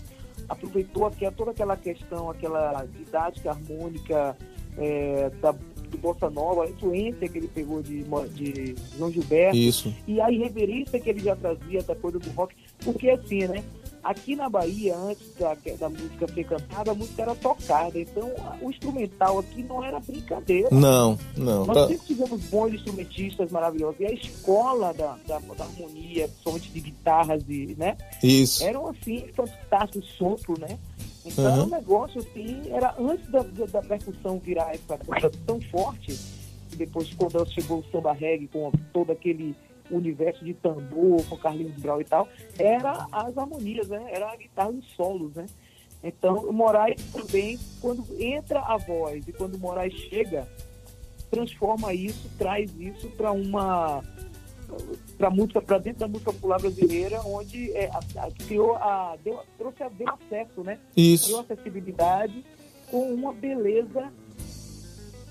aproveitou aqui, toda aquela questão, aquela didática harmônica é, da, do Bossa Nova, a influência que ele pegou de, de João Gilberto Isso. e a irreverência que ele já trazia da coisa do rock. Porque assim, né? Aqui na Bahia, antes da, da música ser cantada, a música era tocada. Então o instrumental aqui não era brincadeira. Não, não. Nós Pra- sempre tivemos bons instrumentistas maravilhosos. E a escola da, da, da harmonia, principalmente de guitarras e, né? Isso. Eram assim, fantásticos, sopro, né? Então Uhum. o negócio assim, era antes da, da, da percussão virar essa coisa tão forte, e depois quando chegou o samba reggae com todo aquele universo de tambor, com Carlinhos Brau e tal, era as harmonias, né? Era a guitarra e os solos, né? Então o Moraes também, quando entra a voz e quando o Moraes chega, transforma isso, traz isso para uma para música para dentro da música popular brasileira onde é, a, a, criou a deu, trouxe a, deu acesso né criou Isso. acessibilidade com uma beleza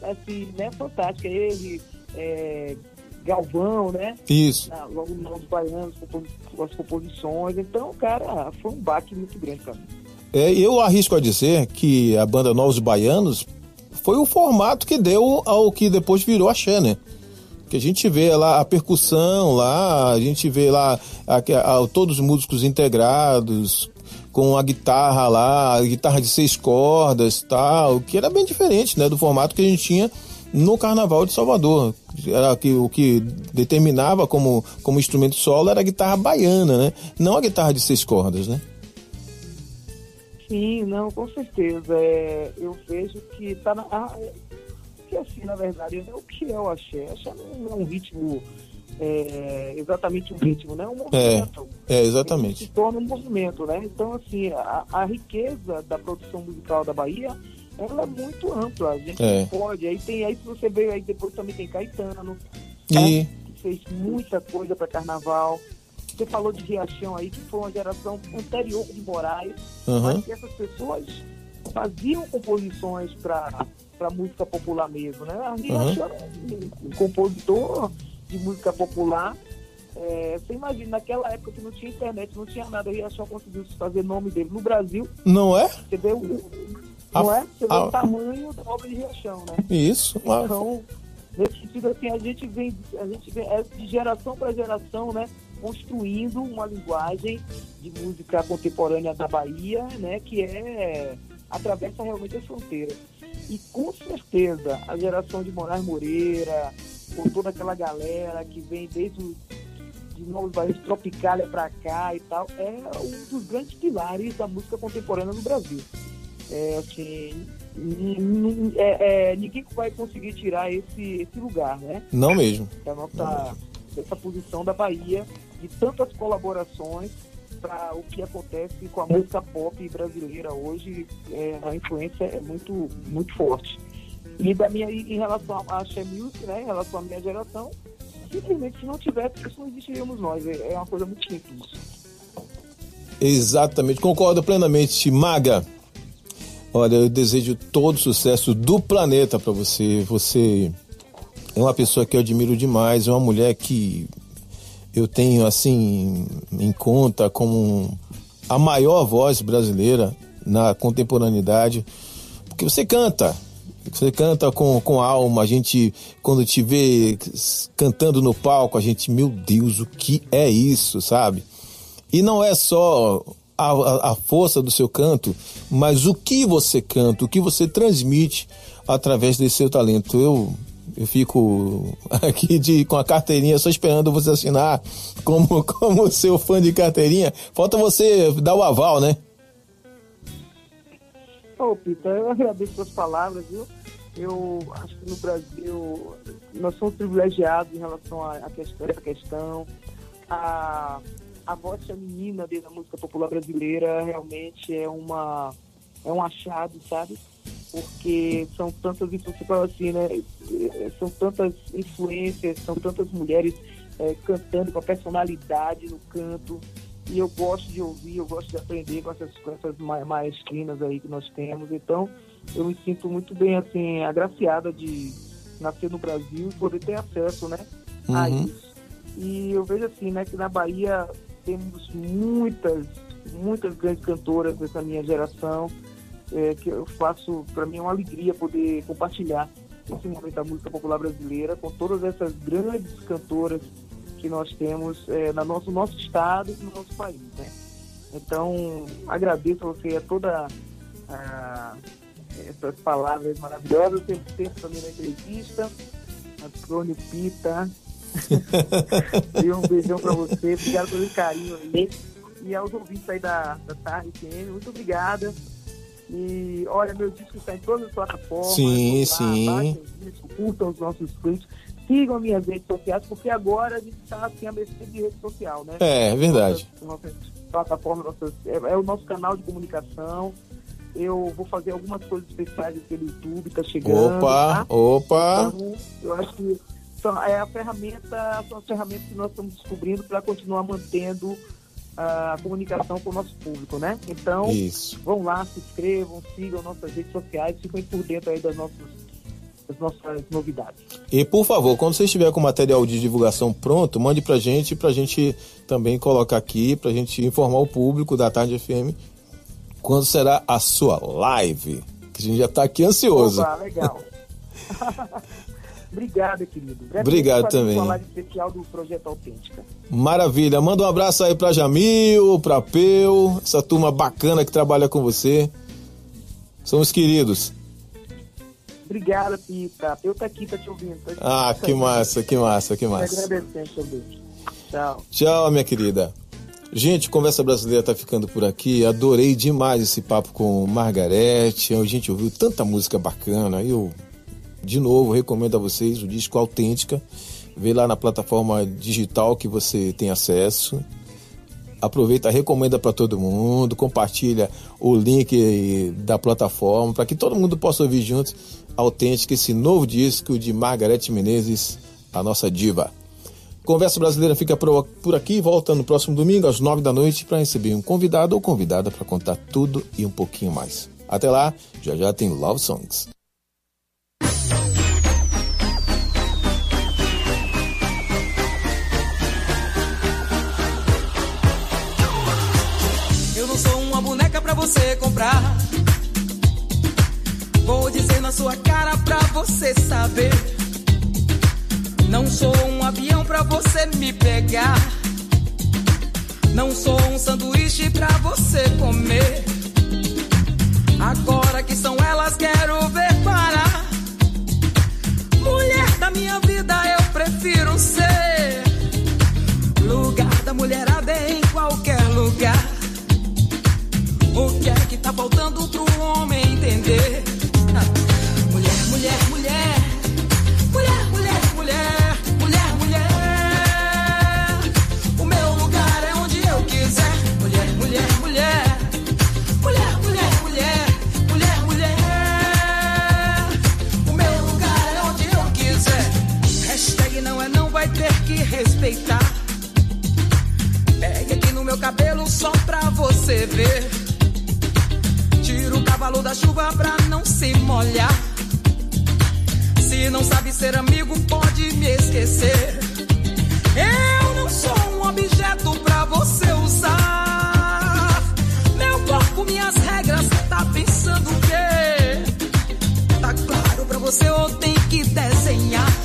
assim né fantástica ele é, Galvão né Isso. na, logo nos baianos com, com as composições então cara foi um baque muito grande para mim É, eu arrisco a dizer que a banda Novos Baianos foi o formato que deu ao que depois virou a né? Que a gente vê lá a percussão lá, a gente vê lá a- a- todos os músicos integrados, com a guitarra lá, a guitarra de seis cordas tal, que era bem diferente né, do formato que a gente tinha no Carnaval de Salvador. Era que, o que determinava como, como instrumento solo era a guitarra baiana, né? Não a guitarra de seis cordas, né? Sim, não, com certeza. É, eu vejo que tá na. Ah, é, que assim, na verdade, né, o que é o axé? Axé não é um ritmo, é, exatamente um ritmo, né? É um movimento. É, Ele exatamente. se torna um movimento, né? Então, assim, a, a riqueza da produção musical da Bahia, ela é muito ampla. A gente É. pode. Aí tem aí, você vê, aí depois também tem Caetano, E né, que fez muita coisa para carnaval. Você falou de Riachão aí, que foi uma geração anterior de Moraes, Aham. mas que essas pessoas faziam composições para música popular mesmo, né? A Riachão era um, compositor de música popular. É, você imagina, naquela época que não tinha internet, não tinha nada, o Riachão conseguiu fazer nome dele no Brasil. não é? Você vê o, A- não é? Você vê a- o tamanho da obra de Riachão, né? Isso. Mas- Então, nesse sentido, assim, a gente vem, a gente vem é, de geração para geração, né, construindo uma linguagem de música contemporânea da Bahia, né, que é atravessa realmente as fronteiras. E com certeza a geração de Moraes Moreira, com toda aquela galera que vem desde o de Novos Bairros Tropicália para cá e tal, é um dos grandes pilares da música contemporânea no Brasil. É, assim, é, é, ninguém vai conseguir tirar esse, esse lugar, né? Não mesmo. Da nossa, dessa posição da Bahia, de tantas colaborações para o que acontece com a música pop brasileira hoje, é, a influência é muito, muito forte. E da minha, em relação à Music, né, em relação à minha geração, simplesmente se não tivesse isso, não existiríamos nós. É é uma coisa muito simples. Exatamente, concordo plenamente, Maga. Olha, eu desejo todo sucesso do planeta para você. Você é uma pessoa que eu admiro demais, é uma mulher que eu tenho assim em conta como a maior voz brasileira na contemporaneidade, porque você canta, você canta com, com alma, a gente quando te vê cantando no palco, a gente, meu Deus, o que é isso, sabe? E não é só a, a- força do seu canto, mas o que você canta, o que você transmite através desse seu talento. Eu, eu fico <laughs> aqui de, com a carteirinha só esperando você assinar como, <laughs> como seu fã de carteirinha. Falta você dar o aval, né? Ô, Pita, eu agradeço suas palavras, viu? Eu acho que no Brasil nós somos privilegiados em relação a questão, essa questão. A, a voz feminina dentro da música popular brasileira realmente é uma é um achado, sabe? Porque são tantas influências, assim, né? Eh, São tantas influências, são tantas mulheres eh, cantando com a personalidade no canto. E eu gosto de ouvir, eu gosto de aprender com essas, com essas ma- maestrinas aí que nós temos. Então, eu me sinto muito bem, assim, agraciada de nascer no Brasil e poder ter acesso, né, a Uhum. isso. E eu vejo assim, né, que na Bahia temos muitas, muitas grandes cantoras dessa minha geração, é, que eu faço, para mim é uma alegria poder compartilhar esse momento da música popular brasileira, com todas essas grandes cantoras que nós temos é, na nosso, no nosso estado e no nosso país. Né? Então, agradeço a você a toda ah, essas palavras maravilhosas. Sempre tempo também na entrevista. Antônio Pita. E um beijão para você. Obrigado pelo carinho aí. E aos ouvintes aí da, da Tarde muito obrigada. E olha, meu disco está em todas as plataformas. Sim, Vão sim. disco, curtam os nossos clipes, sigam minhas redes sociais, porque agora a gente está assim, a mercê de rede social, né? É, é verdade. Nossas, é, é o nosso canal de comunicação. Eu vou fazer algumas coisas especiais aqui no YouTube, tá chegando. Opa, tá? opa. Então, eu acho que é a ferramenta, são as ferramentas que nós estamos descobrindo para continuar mantendo ah, a comunicação com o nosso público, né? Então, Isso. vão lá, se inscrevam, sigam nossas redes sociais, fiquem por dentro aí das nossas, das nossas novidades. E por favor, quando você estiver com o material de divulgação pronto, mande pra gente, pra gente também colocar aqui, pra gente informar o público da Tarde FM quando será a sua live. Que a gente já tá aqui ansioso. Opa, legal. <laughs> Obrigado, querido. Obrigado farei também. Especial do Projeto Autêntica. Maravilha. Manda um abraço aí pra Jamil, pra Peu, essa turma bacana que trabalha com você. São os queridos. Obrigada, Pita. Eu tô aqui, tá te ouvindo. Tá Ah, que massa, que massa, que Te massa. Tchau. Tchau, minha querida. Gente, Conversa Brasileira tá ficando por aqui. Adorei demais esse papo com Margarete. A gente ouviu tanta música bacana. Eu, de novo, recomendo a vocês o disco Autêntica. Vê lá na plataforma digital que você tem acesso. Aproveita, recomenda para todo mundo, compartilha o link da plataforma para que todo mundo possa ouvir juntos Autêntica, esse novo disco de Margarete Menezes, a nossa diva. Conversa Brasileira fica por aqui volta no próximo domingo às nove da noite para receber um convidado ou convidada para contar tudo e um pouquinho mais. Até lá, já já tem Love Songs. Pra você comprar. Vou dizer na sua cara pra você saber. Não sou um avião pra você me pegar. Não sou um sanduíche pra você comer. Agora que são elas, quero ver parar. Mulher da minha vida, eu prefiro ser. Lugar da mulherada é em qualquer lugar. O que é que tá faltando pro homem entender? Mulher, mulher, mulher. Mulher, mulher, mulher. Mulher, mulher. O meu lugar é onde eu quiser. Mulher, mulher, mulher. Mulher, mulher, mulher. Mulher, mulher. O meu lugar é onde eu quiser. Hashtag não é não, vai ter que respeitar. Pegue aqui no meu cabelo só pra você ver. Tira o cavalo da chuva pra não se molhar. Se não sabe ser amigo, pode me esquecer. Eu não sou um objeto pra você usar. Meu corpo, minhas regras, tá pensando o quê? Tá claro pra você ou tem que desenhar?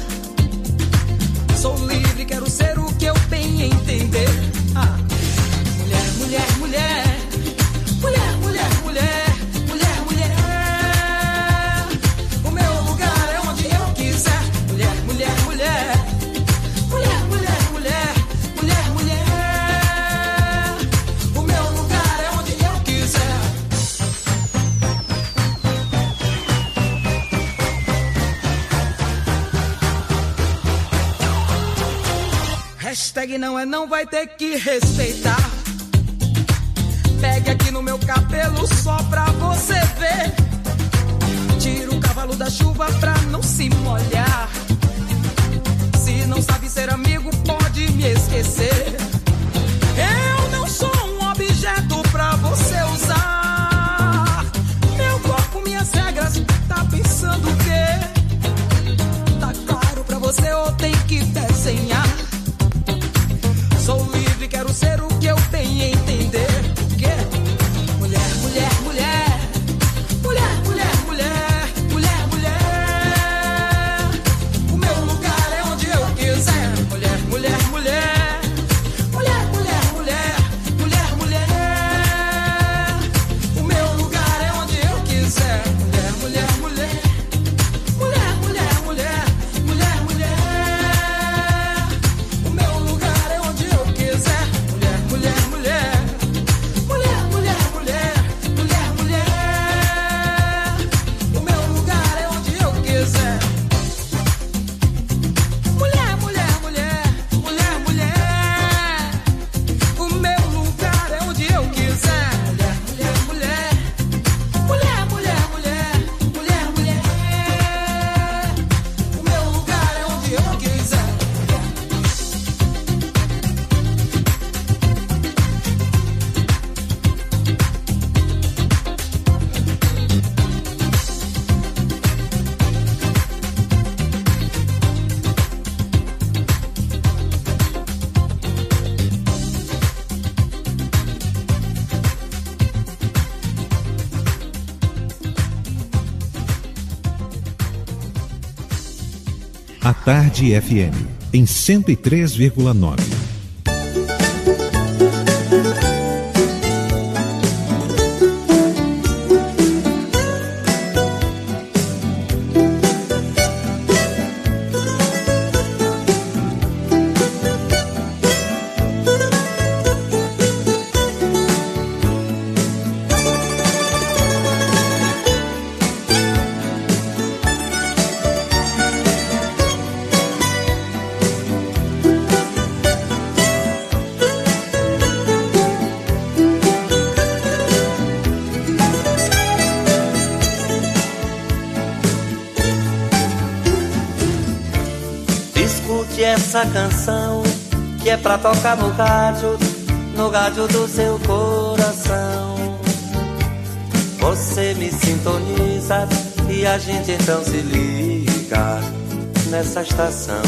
Não é não, vai ter que respeitar. Pegue aqui no meu cabelo só pra você ver. Tira o cavalo da chuva pra não se molhar. Se não sabe ser amigo, pode me esquecer. Eu não sou um objeto pra você usar. Meu corpo, minhas regras, tá pensando o quê? Tá claro pra você ou tem que desenhar? Quero ser o que eu tenho a Tarde FM, em 103,9. Pra tocar no rádio, no rádio do seu coração. Você me sintoniza e a gente então se liga nessa estação.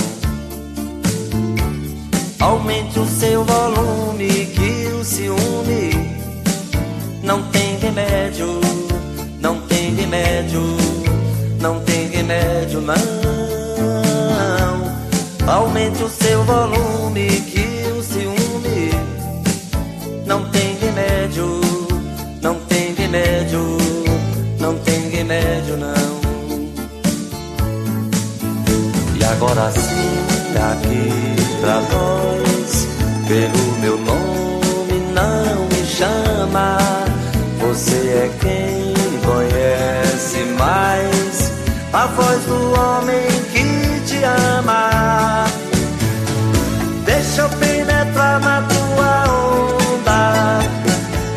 Aumente o seu volume que o ciúme não tem remédio, não tem remédio, não tem remédio não. Aumente o seu volume remédio não. E agora sim, aqui pra nós, pelo meu nome não me chama. Você é quem conhece mais a voz do homem que te ama. Deixa eu penetrar na tua onda,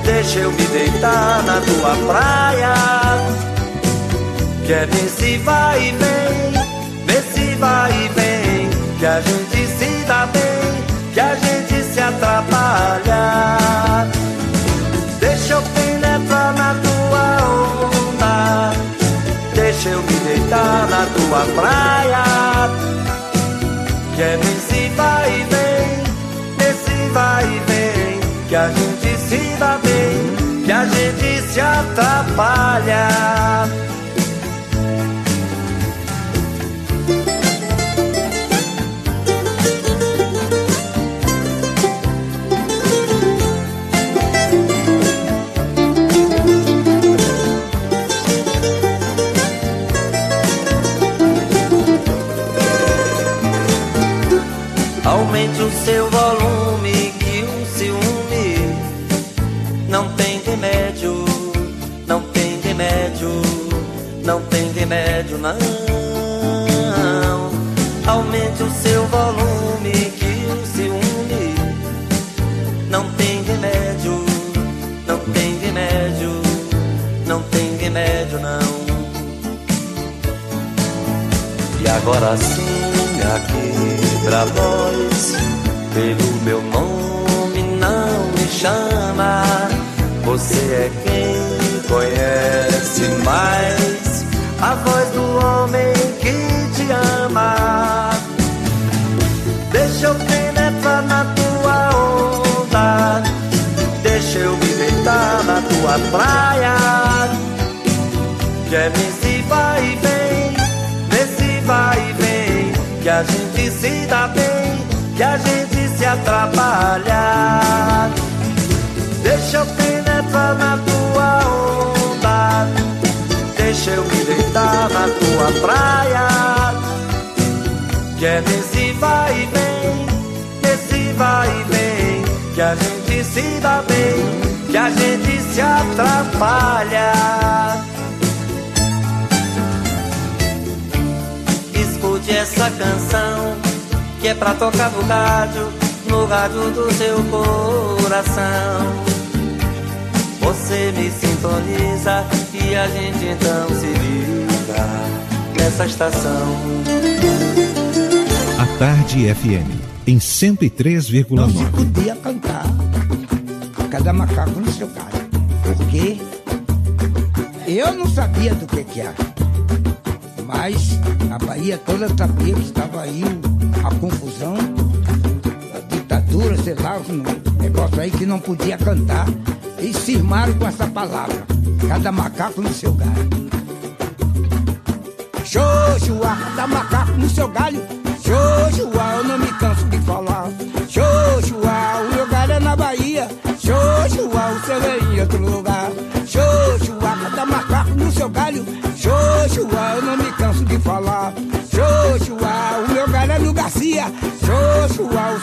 deixa eu me deitar na tua praia. Quer ver se vai e vem, vê se vai e vem, que a gente se dá bem, que a gente se atrapalha. Deixa eu penetrar na tua onda, deixa eu me deitar na tua praia. Quer ver se vai e vem, vê se vai e vem, que a gente se dá bem, que a gente se atrapalha. Sim, aqui pra nós, pelo meu nome não me chama. Você é quem conhece mais se dá bem, que a gente se atrapalha. Deixa eu penetrar na tua onda, deixa eu me deitar na tua praia. Quer ver se vai e vem, vê se vai e vem, que a gente se dá bem, que a gente se atrapalha. Escute essa canção que é pra tocar no rádio, no rádio do seu coração. Você me sintoniza e a gente então se liga nessa estação. A Tarde FM, em 103,9. Não se podia cantar cada macaco no seu galho. Porque eu não sabia do que que era. Mas a Bahia toda sabia que estava aí o- a confusão, a ditadura, sei lá, um negócio aí que não podia cantar. E cismaram com essa palavra. Cada macaco no seu galho. Xoxua, cada macaco no seu galho. Xoxua, eu não me canso de falar. Xoxua, o meu galho é na Bahia. Xoxua, o seu é em outro lugar. Xoxua, cada macaco no seu galho.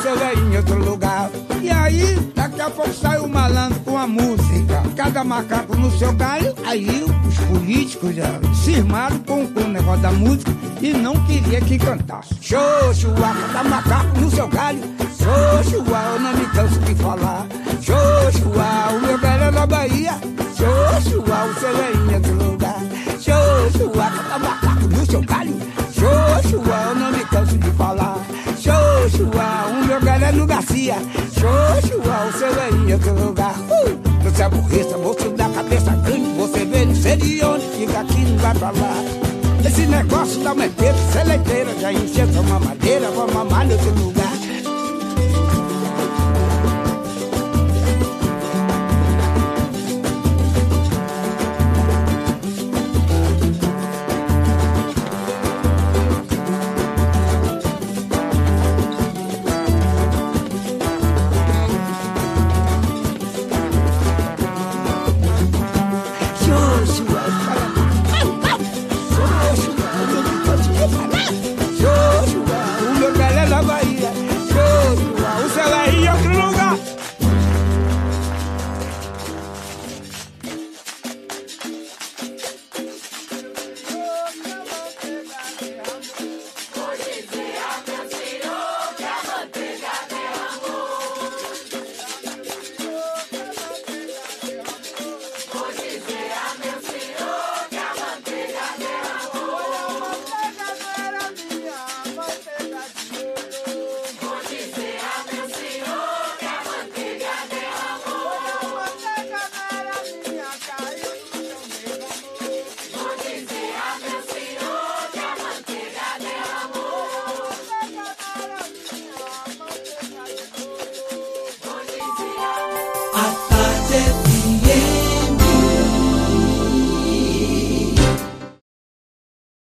É em outro lugar. E aí, daqui a pouco sai o malandro com a música. Cada macaco no seu galho. Aí os políticos já cismaram com, com o negócio da música e não queria que cantasse. Xoxua, cada macaco no seu galho. Xoxua, eu não me canso de falar. Xoxua, o meu galho é na Bahia. Xoxua, o seu é em outro lugar. Xoxua, cada macaco é no Garcia. Xoxua, o seu é em outro lugar. Não se aborreça, moço da cabeça grande. Você vê, não sei de onde fica aqui, não vai pra lá. Esse negócio da meteira, seleiteira, já encheu uma madeira, vou mamar nesse lugar.